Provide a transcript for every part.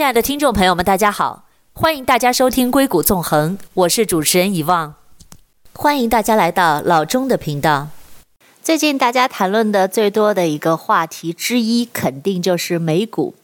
亲爱的听众朋友们，大家好，欢迎大家收听《硅谷纵横》，我是主持人遗忘，欢迎大家来到老钟的频道。最近大家谈论的最多的一个话题之一，肯定就是美股。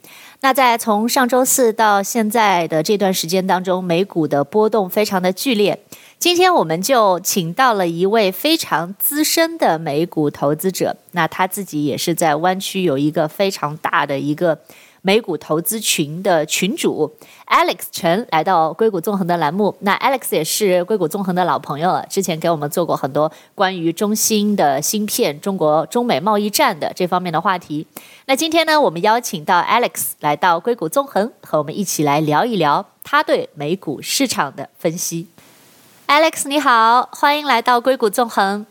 那在从上周四到现在的这段时间当中，美股的波动非常的剧烈。今天我们就请到了一位非常资深的美股投资者，那他自己也是在湾区有一个非常大的一个美股投资群的群主 Alex 陈来到硅谷纵横的栏目。那 Alex 也是硅谷纵横的老朋友了，之前给我们做过很多关于中芯的芯片、中国中美贸易战的这方面的话题。那今天呢，我们邀请到 Alex 来到硅谷纵横，和我们一起来聊一聊他对美股市场的分析。Alex 你好，欢迎来到硅谷纵横。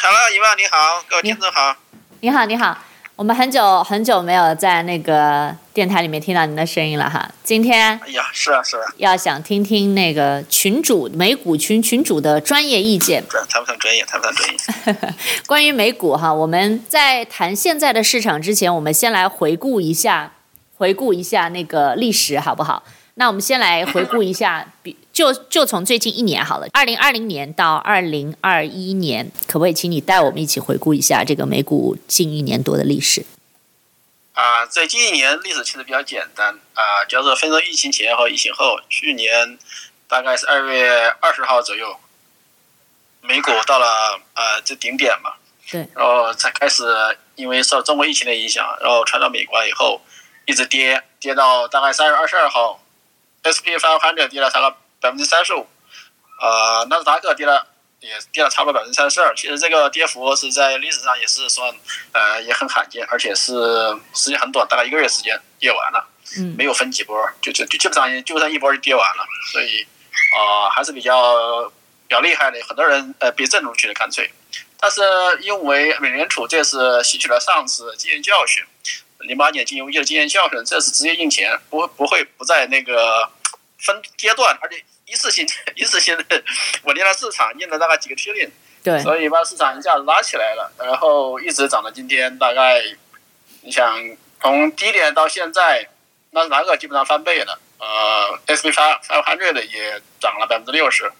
Hello，遗忘你好，各位听众好。你好，你好。我们很久很久没有在那个电台里面听到您的声音了哈。今天，哎呀，是啊是啊，要想听听那个群主美股群群主的专业意见。谈不上专业，谈不上专业。关于美股哈，我们在谈现在的市场之前，我们先来回顾一下，回顾一下那个历史好不好？那我们先来回顾一下，比就就从最近一年好了，二零二零年到二零二一年，可不可以请你带我们一起回顾一下这个美股近一年多的历史？啊，在近一年历史其实比较简单啊，就是分成疫情前和疫情后。去年大概是二月二十号左右，美股到了呃这顶点嘛，对，然后才开始因为受中国疫情的影响，然后传到美国以后，一直跌，跌到大概三月二十二号。S&P 500跌了差不多百分之三十五，呃，纳斯达克跌了也跌了差不多百分之三十二。其实这个跌幅是在历史上也是算呃也很罕见，而且是时间很短，大概一个月时间跌完了，没有分几波，就就就基本上就算一波就跌完了。所以啊、呃，还是比较比较厉害的，很多人呃别阵出去的干脆。但是因为美联储这次吸取了上次经验教训，零八年金融危机的经验教训，这次直接印钱，不不会不在那个。分阶段，而且一次性 一次性的稳定了市场，印了大概几个 trillion，对，所以把市场一下子拉起来了，然后一直涨到今天，大概你想从低点到现在，纳斯达克基本上翻倍了，呃，S&P 发 five hundred 也涨了百分之六十，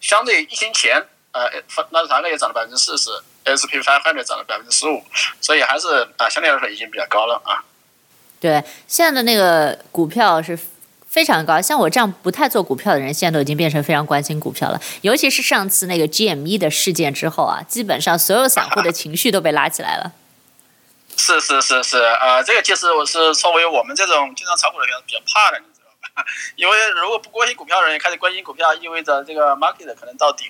相对疫情前，呃，纳斯达克也涨了百分之四十，S&P Five Hundred 涨了百分之十五，所以还是啊、呃，相对来说已经比较高了啊。对，现在的那个股票是。非常高，像我这样不太做股票的人，现在都已经变成非常关心股票了。尤其是上次那个 GME 的事件之后啊，基本上所有散户的 情绪都被拉起来了。是是是是，呃，这个其实我是作为我们这种经常炒股的人比较怕的，你知道吧？因为如果不关心股票的人开始关心股票，意味着这个 market 可能到顶。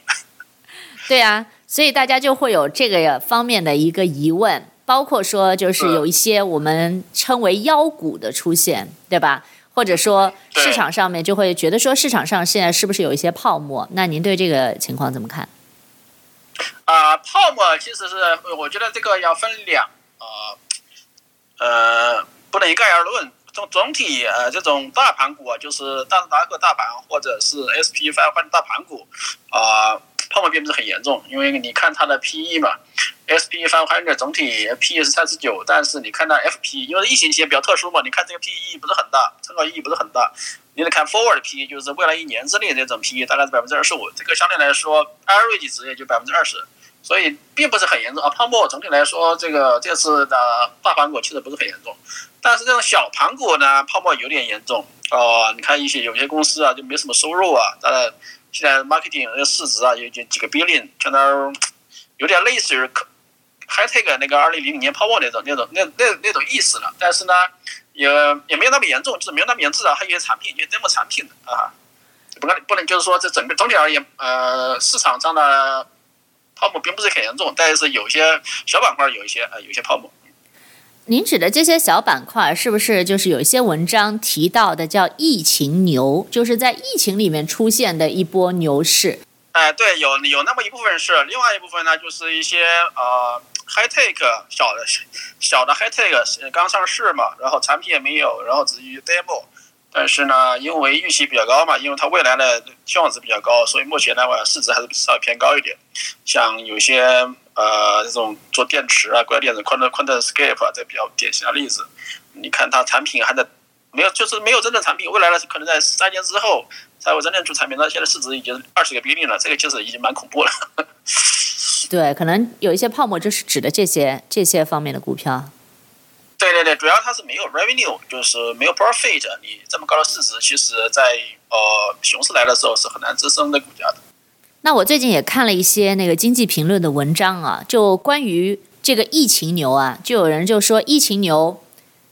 对啊，所以大家就会有这个方面的一个疑问，包括说就是有一些我们称为妖股的出现，对吧？或者说市场上面就会觉得说市场上现在是不是有一些泡沫？那您对这个情况怎么看？啊、呃，泡沫其实是我觉得这个要分两啊，呃，不能一概而论。总总体呃，这种大盘股啊，就是纳斯达克大盘或者是 SP 500大盘股啊。呃泡沫并不是很严重，因为你看它的 PE 嘛，S&P 500总体 PE 是三十九，但是你看它 FP，因为疫情期间比较特殊嘛，你看这个 PE 不是很大，参考意义不是很大。你得看 Forward PE，就是未来一年之内这种 PE 大概是百分之二十五，这个相对来说 Average 值也就百分之二十，所以并不是很严重啊。泡沫总体来说，这个这次的大盘股其实不是很严重，但是这种小盘股呢，泡沫有点严重哦、你看一些有些公司啊，就没什么收入啊，当然。现在 marketing 那个市值啊，有有几个 billion，相当于有点类似于 high tech 那个二零零零年泡沫那种那种那那那种意思了。但是呢，也也没有那么严重，就是没有那么严重，至少还有些产品，有 demo 产品的啊。不能不能就是说这整个总体而言，呃，市场上的泡沫并不是很严重，但是有些小板块有一些呃有些泡沫。您指的这些小板块，是不是就是有一些文章提到的叫疫情牛，就是在疫情里面出现的一波牛市？哎、对，有有那么一部分是，另外一部分呢，就是一些呃 high take 小的小的 high take 刚上市嘛，然后产品也没有，然后只于 demo，但是呢，因为预期比较高嘛，因为它未来的期望值比较高，所以目前呢，市值还是稍微偏高一点，像有些。呃，这种做电池啊，硅电子 Quantum QuantumScape 啊，这比较典型的例子。你看它产品还在没有，就是没有真正产品。未来呢，可能在三年之后才会真正出产品。那现在市值已经二十个 billion 了，这个其实已经蛮恐怖了。对，可能有一些泡沫，就是指的这些这些方面的股票。对对对，主要它是没有 revenue，就是没有 profit。你这么高的市值，其实在呃熊市来的时候是很难支撑的股价的。那我最近也看了一些那个经济评论的文章啊，就关于这个疫情牛啊，就有人就说疫情牛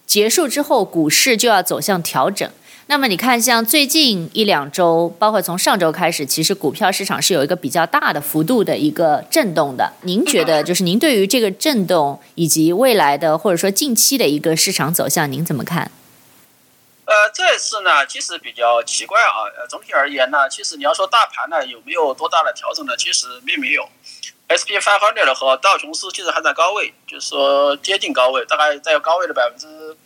结束之后，股市就要走向调整。那么你看，像最近一两周，包括从上周开始，其实股票市场是有一个比较大的幅度的一个震动的。您觉得，就是您对于这个震动以及未来的或者说近期的一个市场走向，您怎么看？呃，这次呢，其实比较奇怪啊。呃，总体而言呢，其实你要说大盘呢有没有多大的调整呢？其实并没有。S&P 500和道琼斯其实还在高位，就是说接近高位，大概在高位的百分之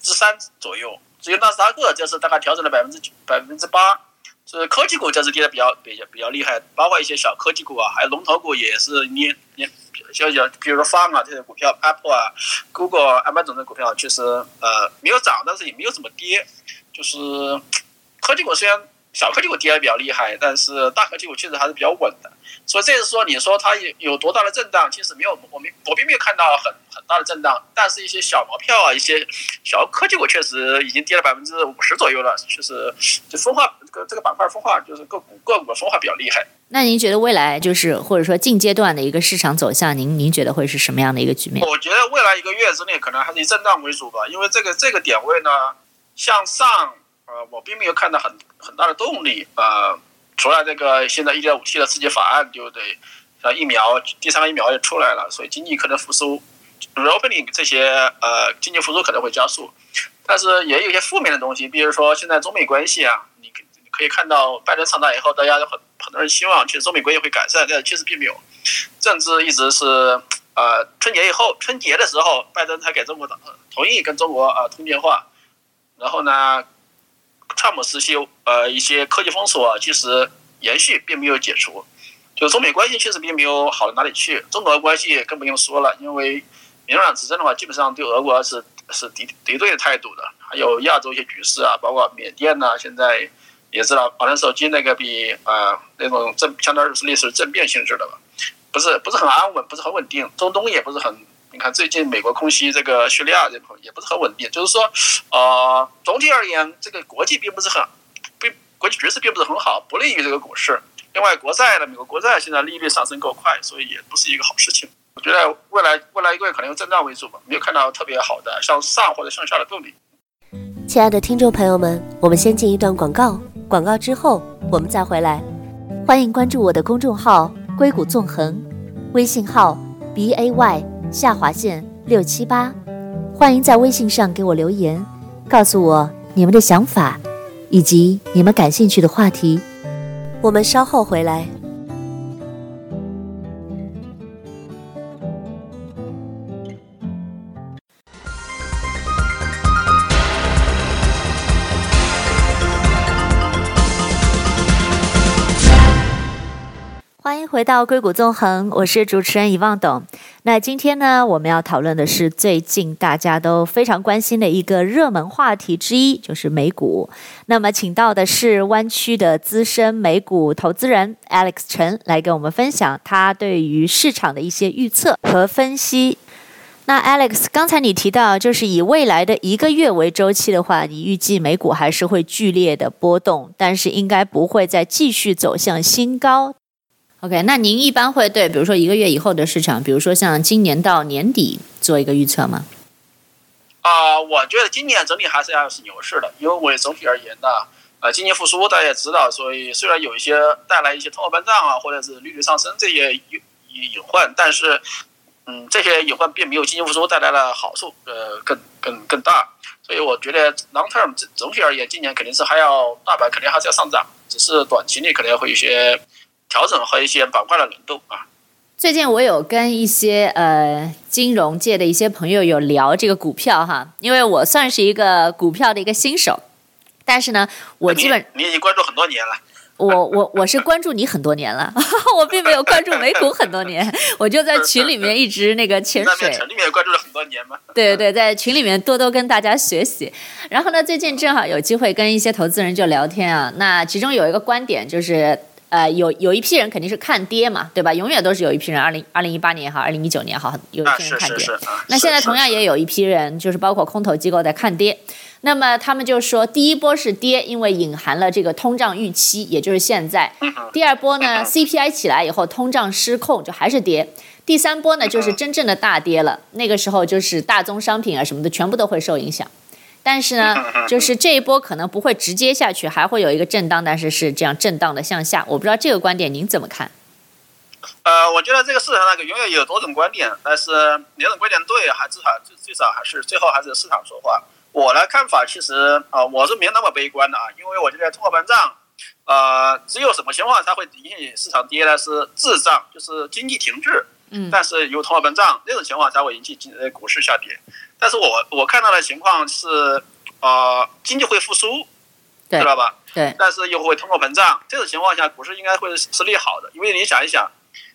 之三左右。只有纳斯达克就是大概调整了百分之百分之八，是科技股就是跌的比较比较比较厉害，包括一些小科技股啊，还有龙头股也是捏捏像像，比如说 Farm 啊这些股票，Apple 啊、Google、Amazon 的股票，确实呃没有涨，但是也没有怎么跌，就是科技股虽然小科技股跌的比较厉害，但是大科技股确实还是比较稳的。所以这是说，你说它有有多大的震荡？其实没有，我们我并没有看到很很大的震荡。但是，一些小毛票啊，一些小科技股确实已经跌了百分之五十左右了。确实就分化，这个这个板块分化，就是个股个股的分化比较厉害。那您觉得未来就是或者说近阶段的一个市场走向，您您觉得会是什么样的一个局面？我觉得未来一个月之内可能还是以震荡为主吧，因为这个这个点位呢向上，呃，我并没有看到很很大的动力，呃。除了这个现在一点五 T 的刺激法案，对不对？像疫苗，第三个疫苗也出来了，所以经济可能复苏，reopening 这些呃经济复苏可能会加速，但是也有一些负面的东西，比如说现在中美关系啊，你可以看到拜登上台以后，大家有很很多人希望其实中美关系会改善，但其实并没有，政治一直是呃春节以后，春节的时候拜登才给中国同意跟中国啊通电话，然后呢？川普时期，呃，一些科技封锁其实延续，并没有解除。就中美关系其实并没有好到哪里去。中俄关系更不用说了，因为民主党执政的话，基本上对俄国是是敌敌对的态度的。还有亚洲一些局势啊，包括缅甸呐、现在也知道，奥兰手机那个比啊、呃、那种政相当于是类似政变性质的吧，不是不是很安稳，不是很稳定。中东也不是很。你看，最近美国空袭这个叙利亚这块也不是很稳定，就是说，呃，总体而言，这个国际并不是很，并国际局势并不是很好，不利于这个股市。另外，国债呢，美国国债现在利率上升够快，所以也不是一个好事情。我觉得未来未来一个月可能用震荡为主吧，没有看到特别好的向上或者向下的动力。亲爱的听众朋友们，我们先进一段广告，广告之后我们再回来。欢迎关注我的公众号“硅谷纵横”，微信号 b a y。下划线六七八，欢迎在微信上给我留言，告诉我你们的想法，以及你们感兴趣的话题。我们稍后回来。回到硅谷纵横，我是主持人遗忘董。那今天呢，我们要讨论的是最近大家都非常关心的一个热门话题之一，就是美股。那么，请到的是湾区的资深美股投资人 Alex 陈来跟我们分享他对于市场的一些预测和分析。那 Alex，刚才你提到，就是以未来的一个月为周期的话，你预计美股还是会剧烈的波动，但是应该不会再继续走向新高。OK，那您一般会对，比如说一个月以后的市场，比如说像今年到年底做一个预测吗？啊、我觉得今年整体还是要是牛市的，因为我总体而言呢，呃，经济复苏大家也知道，所以虽然有一些带来一些通货膨胀啊，或者是利率上升这些隐隐患，但是，嗯，这些隐患并没有经济复苏带来了好处，呃，更更更大，所以我觉得 long term 总体而言，今年肯定是还要大盘肯定还是要上涨，只是短期内可能会有些。调整和一些板块的轮动啊。最近我有跟一些呃金融界的一些朋友有聊这个股票哈，因为我算是一个股票的一个新手，但是呢，我基本你，你已经关注很多年了。我我我是关注你很多年了，我并没有关注美股很多年，我就在群里面一直那个潜水。群里面关注了很多年吗？对对对，在群里面多多跟大家学习。然后呢，最近正好有机会跟一些投资人就聊天啊，那其中有一个观点就是。呃，有有一批人肯定是看跌嘛，对吧？永远都是有一批人，二零二零一八年也好，二零一九年也好，有一批人看跌。啊、是是是那现在同样也有一批人，就是包括空头机构在看跌。那么他们就说，第一波是跌，因为隐含了这个通胀预期，也就是现在。第二波呢，CPI 起来以后，通胀失控，就还是跌。第三波呢，就是真正的大跌了，那个时候就是大宗商品啊什么的，全部都会受影响。但是呢，就是这一波可能不会直接下去，还会有一个震荡，但是是这样震荡的向下。我不知道这个观点您怎么看？呃，我觉得这个市场那个永远有多种观点，但是两种观点对，还至少最最少还是最后还是市场说话。我的看法其实啊、呃，我是没那么悲观的啊，因为我觉得通货膨胀，呃，只有什么情况才会引起市场跌呢？是滞胀，就是经济停滞。嗯。但是有通货膨胀那种情况才会引起经呃股市下跌。但是我我看到的情况是，呃，经济会复苏，知道吧？对。但是又会通货膨胀，这种情况下，股市应该会是利好的。因为你想一想，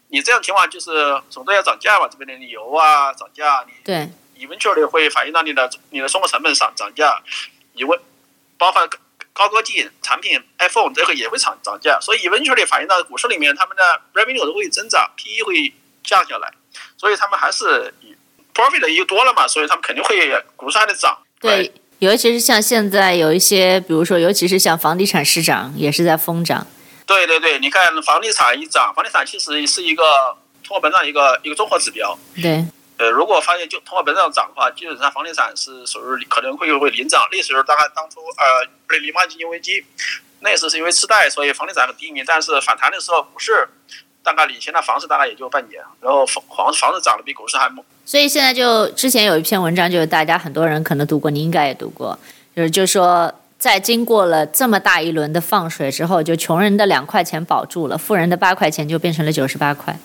你这样情况就是总都要涨价嘛，这边的油啊涨价，你对，你 eventually 会反映到你的你的生活成本上涨价，你问包括高科技产品 iPhone 这个也会涨涨价，所以 eventually 反映到股市里面，他们的 revenue 都会增长，PE 会降下来，所以他们还是以。profit 又多了嘛，所以他们肯定会股市还得涨。对，尤其是像现在有一些，比如说，尤其是像房地产市场也是在疯涨。对对对，你看房地产一涨，房地产其实是一个通货膨胀一个一个综合指标。对。呃，如果发现就通货膨胀涨的话，基本上房地产是属于可能会会领涨。那时候大概当初呃二零零八金融危机，那时是因为次贷，所以房地产很低迷，但是反弹的时候股市。大概领先的房子大概也就半年，然后房房房子涨得比股市还猛。所以现在就之前有一篇文章，就是大家很多人可能读过，你应该也读过，就是就说在经过了这么大一轮的放水之后，就穷人的两块钱保住了，富人的八块钱就变成了九十八块。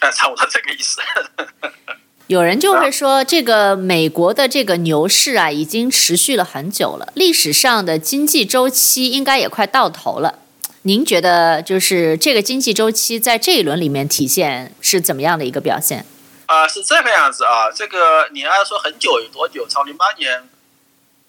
哎，差不多这个意思。有人就会说，这个美国的这个牛市啊，已经持续了很久了，历史上的经济周期应该也快到头了。您觉得就是这个经济周期在这一轮里面体现是怎么样的一个表现？啊、呃，是这个样子啊。这个你要说很久有多久？从零八年，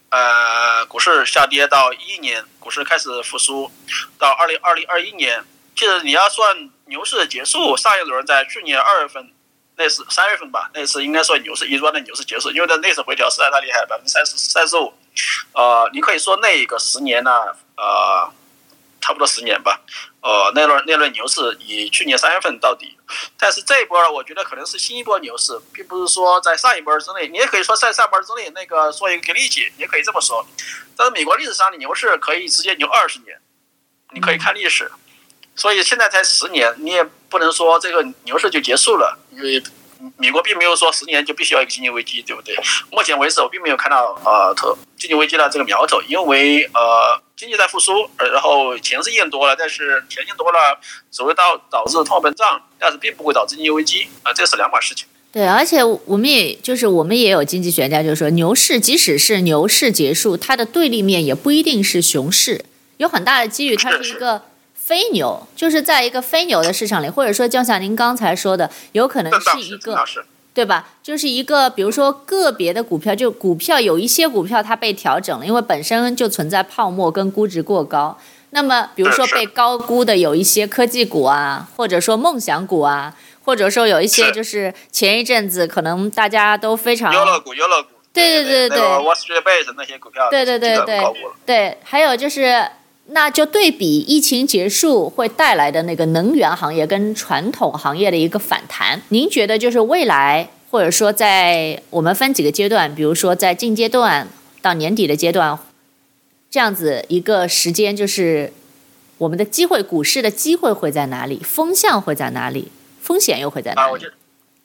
呃，股市下跌到一一年，股市开始复苏，到二零二零二一年，其实你要算牛市结束，上一轮在去年二月份，那是三月份吧？那次应该说牛市一转的牛市结束，因为在那次回调实在太厉害，百分之三十三十五。呃，你可以说那个十年呢，呃。差不多十年吧，呃，那轮那轮牛市以去年三月份到底，但是这一波我觉得可能是新一波牛市，并不是说在上一波之内，你也可以说在上一波之内那个做一个例子，也可以这么说。但是美国历史上的牛市可以直接牛二十年，你可以看历史，所以现在才十年，你也不能说这个牛市就结束了，因为美国并没有说十年就必须要一个经济危机，对不对？目前为止我并没有看到呃，特经济危机的这个苗头，因为呃。经济在复苏，然后钱是印多了，但是钱印多了，只会导导致通货膨胀，但是并不会导致经济危机啊，这是两码事情。对，而且我们也就是我们也有经济学家就是说，牛市即使是牛市结束，它的对立面也不一定是熊市，有很大的机遇它是一个非牛，就是在一个非牛的市场里，或者说就像您刚才说的，有可能是一个。对吧？就是一个，比如说个别的股票，就股票有一些股票它被调整了，因为本身就存在泡沫跟估值过高。那么，比如说被高估的有一些科技股啊，或者说梦想股啊，或者说有一些就是前一阵子可能大家都非常。优乐股，优乐股。对对对对。Wall Street Bets 那些股票。对对对对。对，还有就是，那就对比疫情结束会带来的那个能源行业跟传统行业的一个反弹，您觉得就是未来？或者说，在我们分几个阶段，比如说在近阶段到年底的阶段，这样子一个时间，就是我们的机会，股市的机会会在哪里？风向会在哪里？风险又会在哪里？啊，我觉得，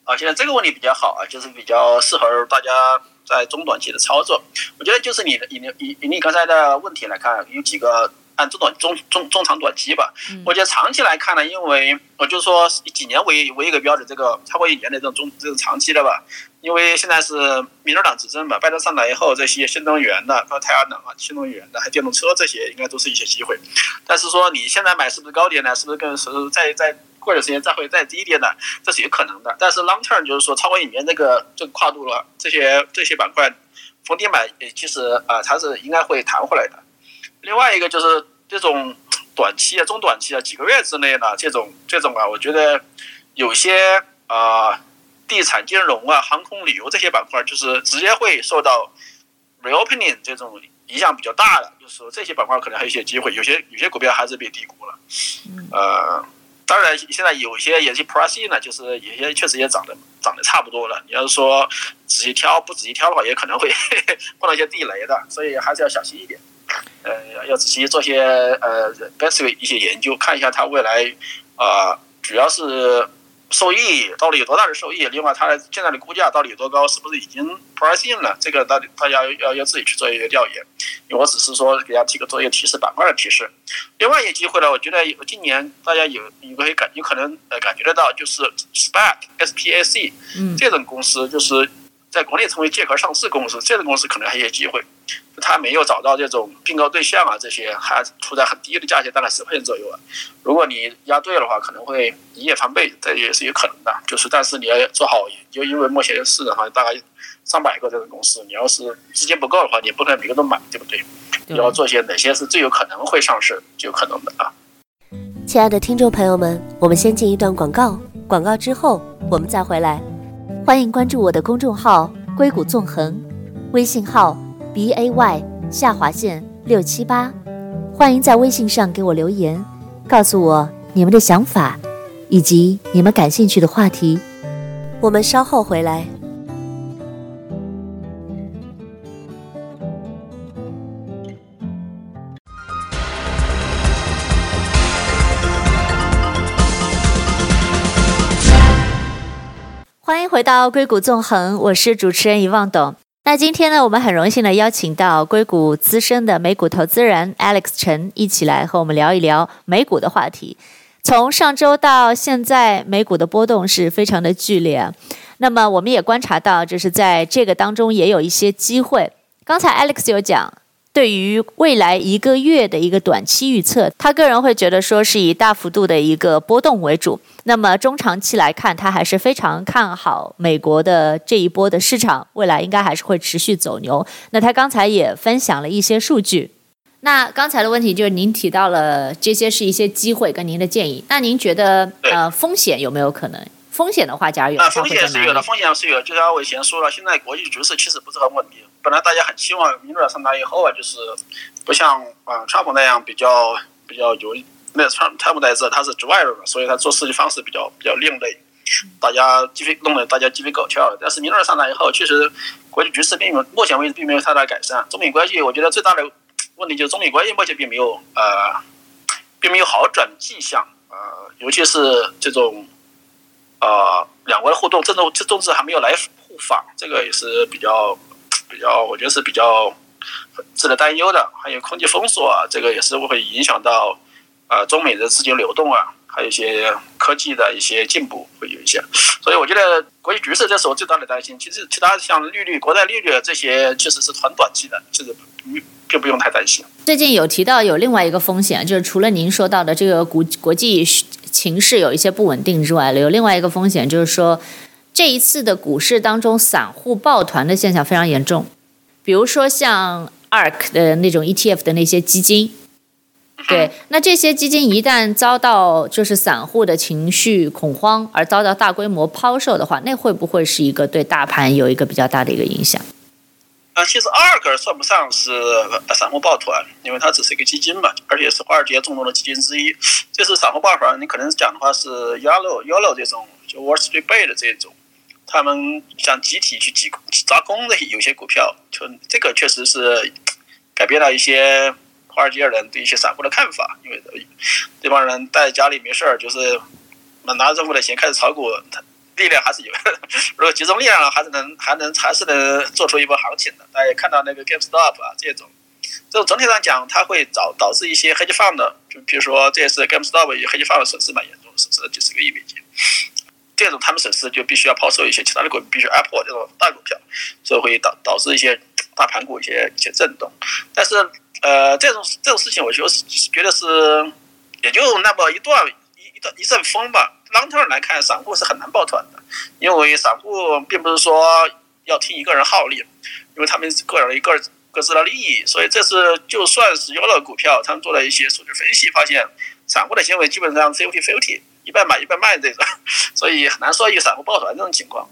啊，现在这个问题比较好啊，就是比较适合大家在中短期的操作。我觉得就是你的以你以你刚才的问题来看，有几个按中短中中中长短期吧。我觉得长期来看呢，因为我就说以几年为为一个标准，这个超过一年的这种中这种长期的吧。因为现在是民主党执政嘛，拜登上来以后，这些新能源的，包括太阳能啊、新能源的，还有电动车这些，应该都是一些机会。但是说你现在买是不是高点呢？是不是更是再再过段时间再会再低一点呢？这是有可能的。但是 long term 就是说超过一年这个这个跨度了，这些这些板块逢低买，其实啊，它是应该会弹回来的。另外一个就是这种短期啊、中短期啊、几个月之内呢这种这种啊，我觉得有些啊。地产、金融啊、航空旅游这些板块，就是直接会受到 reopening 这种影响比较大的，就是说这些板块可能还有一些机会，有些有些股票还是被低估了。呃，当然现在有些也是 price in 呢，就是有些确实也涨得涨得差不多了。你要是说仔细挑不仔细挑的话，也可能会 碰到一些地雷的，所以还是要小心一点。呃，要仔细做些呃 basic 一些研究，看一下它未来啊、呃，主要是。受益到底有多大的受益？另外，它现在的估价到底有多高？是不是已经 price in 了？这个到底大家要要自己去做一个调研。我只是说给大家提个做一个提示，板块的提示。另外一个机会呢，我觉得今年大家有有可以感有可能呃感觉得到，就是 SPAC S P A C 这种公司，就是在国内成为借壳上市公司，这种公司可能还有机会。他没有找到这种并购对象啊，这些还处在很低的价钱，大概十块钱左右啊。如果你押对的话，可能会一夜翻倍，这也是有可能的。就是，但是你要做好研究，因为目前市场上大概上百个这种公司，你要是资金不够的话，你不可能每个都买，对不对？你要做些哪些是最有可能会上市，最有可能的啊。亲爱的听众朋友们，我们先进一段广告，广告之后我们再回来。欢迎关注我的公众号“硅谷纵横”，微信号。B a y 下划线六七八，欢迎在微信上给我留言，告诉我你们的想法以及你们感兴趣的话题。我们稍后回来。欢迎回到硅谷纵横，我是主持人遗忘董。那今天呢，我们很荣幸的邀请到硅谷资深的美股投资人 Alex 陈一起来和我们聊一聊美股的话题。从上周到现在，美股的波动是非常的剧烈。那么我们也观察到，就是在这个当中也有一些机会。刚才 Alex 有讲。对于未来一个月的一个短期预测，他个人会觉得说是以大幅度的一个波动为主。那么中长期来看，他还是非常看好美国的这一波的市场，未来应该还是会持续走牛。那他刚才也分享了一些数据。那刚才的问题就是您提到了这些是一些机会跟您的建议。那您觉得呃风险有没有可能？风险的话，假如有，那风险是有的，风险是有的。就像我以前说了，现在国际局势其实不是很稳定。本来大家很期望民主党上台以后啊，就是不像啊川普那样比较比较有那川川普在这他是局外人嘛，所以他做事情方式比较比较另类，大家鸡飞弄得大家鸡飞狗跳的。但是民主党上台以后，确实国际局势并没有目前为止并没有太大改善。中美关系，我觉得最大的问题就是中美关系目前并没有呃并没有好转迹象呃，尤其是这种呃两国的互动，政治政治还没有来互访，这个也是比较。比较，我觉得是比较值得担忧的。还有空气封锁啊，这个也是会影响到啊中美的资金流动啊，还有一些科技的一些进步会有一些。所以我觉得国际局势这是我最大的担心。其实其他像利率、国债利率这些，确实是很短期的，其实并不用太担心。最近有提到有另外一个风险，就是除了您说到的这个国国际形势有一些不稳定之外，有另外一个风险就是说。这一次的股市当中，散户抱团的现象非常严重，比如说像 ARK 的那种 ETF 的那些基金，对，那这些基金一旦遭到就是散户的情绪恐慌而遭到大规模抛售的话，那会不会是一个对大盘有一个比较大的一个影响？啊，其实 ARK 算不上是散户抱团，因为它只是一个基金嘛，而且是华尔街众多的基金之一。这是散户抱团，你可能讲的话是 Yellow Yellow 这种，就 Wall Street Bets 的这种。他们想集体去挤砸空的有些股票，就这个确实是改变了一些华尔街人对一些散户的看法，因为这帮人在家里没事儿，就是拿着政府的钱开始炒股，他力量还是有，如果集中力量了还是能还能还是能做出一波行情的。大家看到那个 GameStop 啊这种，这种整体上讲，它会导导致一些 hedge fund 的，就比如说这次 GameStop 与 hedge fund 的损失蛮严重，损失了几十个亿美金。这种他们损失就必须要抛售一些其他的股，比如 Apple 这种大股票，所以会导导致一些大盘股一些一些震动。但是呃，这种这种事情，我觉得是觉得是也就那么一段一一段一阵风吧。Long term 来看，散户是很难抱团的，因为散户并不是说要听一个人号令，因为他们个人一个各自的利益，所以这次就算是有了股票，他们做了一些数据分析，发现散户的行为基本上 fifty fifty。一半买一半卖这种，所以很难说一个散户抱团这种情况。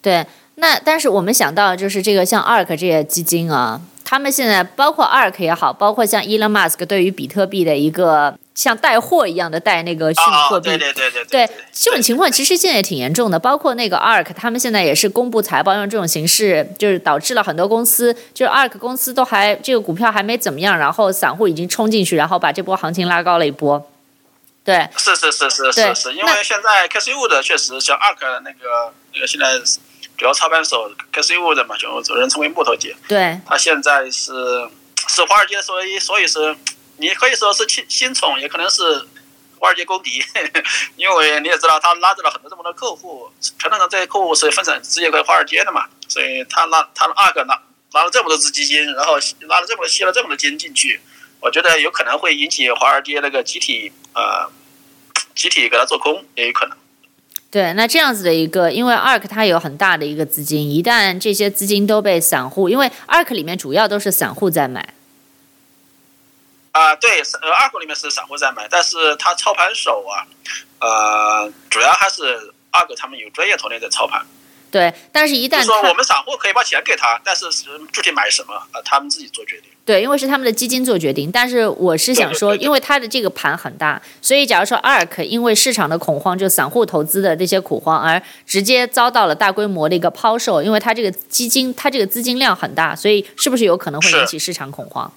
对，那但是我们想到就是这个像 ARK 这些基金啊，他们现在包括 ARK 也好，包括像 Elon Musk 对于比特币的一个像带货一样的带那个虚拟货币，对对对对对，这种情况其实现在也挺严重的。包括那个 ARK，他们现在也是公布财报用这种形式，就是导致了很多公司，就是 ARK 公司都还这个股票还没怎么样，然后散户已经冲进去，然后把这波行情拉高了一波。对，是是是是是是，因为现在 Cathie Wood 确实像 ARK 那个那个现在主要操盘手 Cathie Wood 嘛，就有人称为木头姐。对，他现在是是华尔街，所以所以是你可以说是新新宠，也可能是华尔街公敌，因为你也知道他拉着了很多这么多客户，传统上这些客户是分散直接给华尔街的嘛，所以他拉他 ARK 拿拿了这么多只基金，然后拉了这么多吸了这么多金进去，我觉得有可能会引起华尔街那个集体呃。集体给它做空也有可能。对，那这样子的一个，因为 ARK 它有很大的一个资金，一旦这些资金都被散户，因为 ARK 里面主要都是散户在买。啊、呃，对，呃，ARK 里面是散户在买，但是它操盘手啊，呃，主要还是 ARK 他们有专业团队在操盘。对，但是一旦说我们散户可以把钱给他，但是具体买什么，呃，他们自己做决定。对，因为是他们的基金做决定。但是我是想说，因为它的这个盘很大，所以假如说 ARK 因为市场的恐慌，就散户投资的这些恐慌，而直接遭到了大规模的一个抛售，因为它这个基金，它这个资金量很大，所以是不是有可能会引起市场恐慌？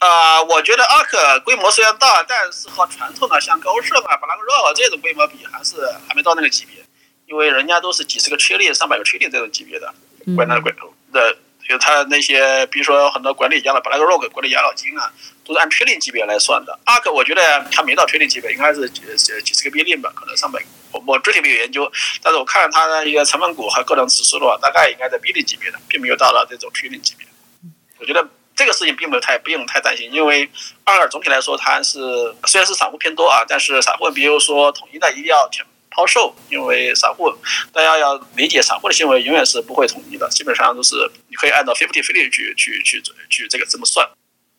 啊、呃，我觉得 ARK 规模虽然大，但是和传统的像高盛啊、BlackRock 这种规模比，还是还没到那个级别。因为人家都是几十个 trillion、上百个 trillion 这种级别的，管那管的，就他那些，比如说很多管理养老，BlackRock 管理养老金啊，都是按 trillion 级别来算的。ARK 我觉得还没到 trillion 级别，应该是几几十个 billion 吧，可能上百。我我具体没有研究，但是我看他的一个成分股和各种指数的话，大概应该在 billion 级别的，并没有到了这种 trillion 级别。我觉得这个事情并没有太不用太担心，因为 ARK 总体来说它是虽然是散户偏多啊，但是散户比如说统一的一定要抛售，因为散户，大家要理解，散户的行为永远是不会统一的，基本上都是你可以按照 fifty fifty 去去去去这个这么算。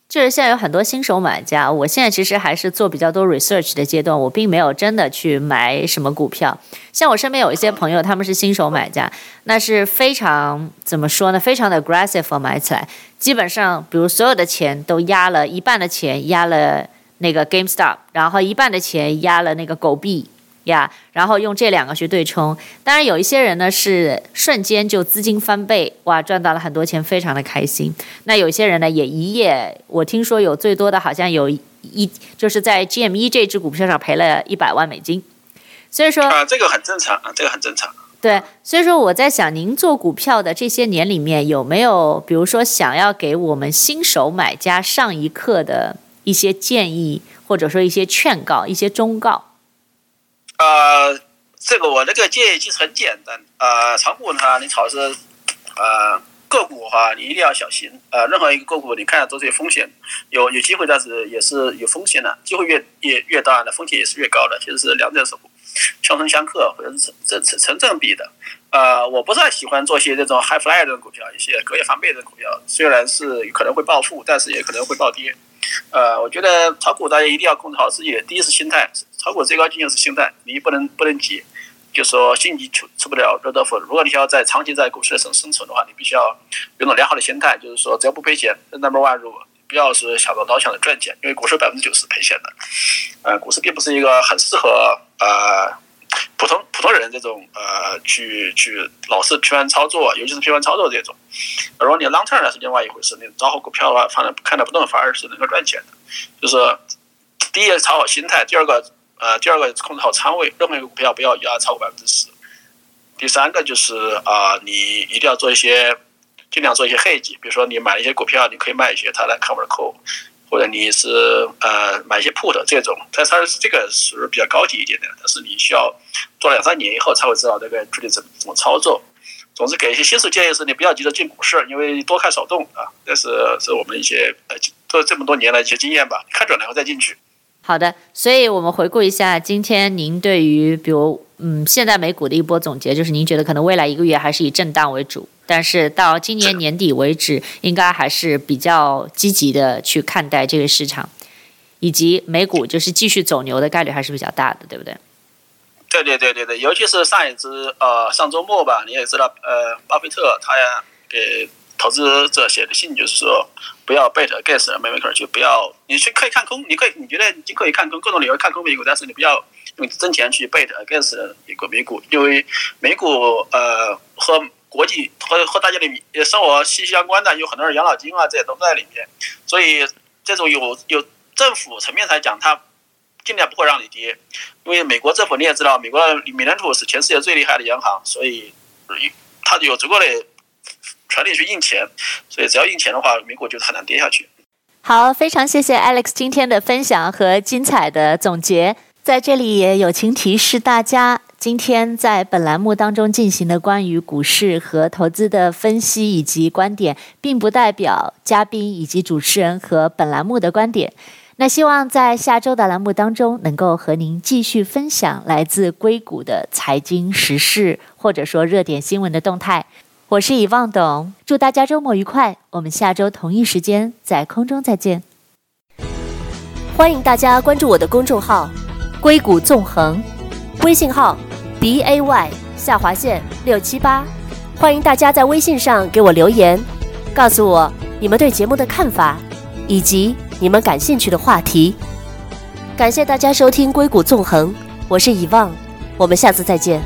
就是现在有很多新手买家，我现在其实还是做比较多 research 的阶段，我并没有真的去买什么股票。像我身边有一些朋友，他们是新手买家，那是非常怎么说呢？非常的 aggressive 买起来，基本上比如所有的钱都压了一半的钱压了那个 GameStop，然后一半的钱压了那个狗币。呀，yeah, 然后用这两个去对冲，当然有一些人呢是瞬间就资金翻倍，哇，赚到了很多钱，非常的开心。那有些人呢也一夜，我听说有最多的好像有一，就是在 GME 这只股票上赔了一百万美金。所以说啊，这个很正常啊，这个很正常。对，所以说我在想，您做股票的这些年里面有没有，比如说想要给我们新手买家上一课的一些建议，或者说一些劝告、一些忠告？呃，这个我这个建议其实很简单。呃，炒股呢，你炒是呃个股的话，你一定要小心。呃，任何一个个股，你看都是有风险，有有机会，但是也是有风险的。机会越越越大的风险也是越高的，其实是两者是相生相克，或者是成成成正比的。呃，我不太喜欢做些这种 high flyer 的股票，一些隔夜翻倍的股票，虽然是可能会暴富，但是也可能会暴跌。呃，我觉得炒股大家一定要控制好自己的，第一是心态。炒股最高境界是心态，你不能不能急，就说心急出出不了热豆腐。如果你想要在长期在股市上生存的话，你必须要有种良好的心态，就是说只要不赔钱，number one 入，不要是想着老想着赚钱，因为股市百分之九十赔钱的。呃，股市并不是一个很适合呃普通普通人这种呃去去老是频繁操作，尤其是频繁操作这种。如果你 long term 是另外一回事，你找好股票的话，反正看得不动，反而是能够赚钱的。就是第一个炒好心态，第二个。呃，第二个控制好仓位，任何一个股票不要压超过百分之十。第三个就是啊、你一定要做一些尽量做一些 hedge，比如说你买一些股票，你可以卖一些，它来 cover call，或者你是呃买一些 put 这种，但它这个属于比较高级一点的，但是你需要做两三年以后才会知道这个具体怎么怎么操作。总之，给一些新手建议是，你不要急着进股市，因为多看少动啊，这是是我们一些呃做这么多年的一些经验吧，看准了以后再进去。好的，所以我们回顾一下今天您对于比如嗯现在美股的一波总结，就是您觉得可能未来一个月还是以震荡为主，但是到今年年底为止，应该还是比较积极的去看待这个市场，以及美股就是继续走牛的概率还是比较大的，对不对？对对对对对，尤其是上一次呃上周末吧，你也知道呃巴菲特他呀给投资者写的信就是说不要 bet against America，就不要你去可以看空，你可以你觉得你可以看空各种理由看空美股，但是你不要用真钱去 bet against 美国美股，因为美股呃和国际和和大家的生活息息相关的，有很多人养老金啊这些都在里面，所以这种有有政府层面来讲它。尽量不会让你跌，因为美国政府你也知道，美国美联储是全世界最厉害的央行，所以它有足够的全力去印钱，所以只要印钱的话，美股就很难跌下去。好，非常谢谢 Alex 今天的分享和精彩的总结，在这里也友情提示大家，今天在本栏目当中进行的关于股市和投资的分析以及观点，并不代表嘉宾以及主持人和本栏目的观点。那希望在下周的栏目当中，能够和您继续分享来自硅谷的财经时事，或者说热点新闻的动态。我是以望董，祝大家周末愉快。我们下周同一时间在空中再见。欢迎大家关注我的公众号“硅谷纵横”，微信号 b a y 下划线六七八。欢迎大家在微信上给我留言，告诉我你们对节目的看法，以及。你们感兴趣的话题，感谢大家收听《硅谷纵横》，我是以望，我们下次再见。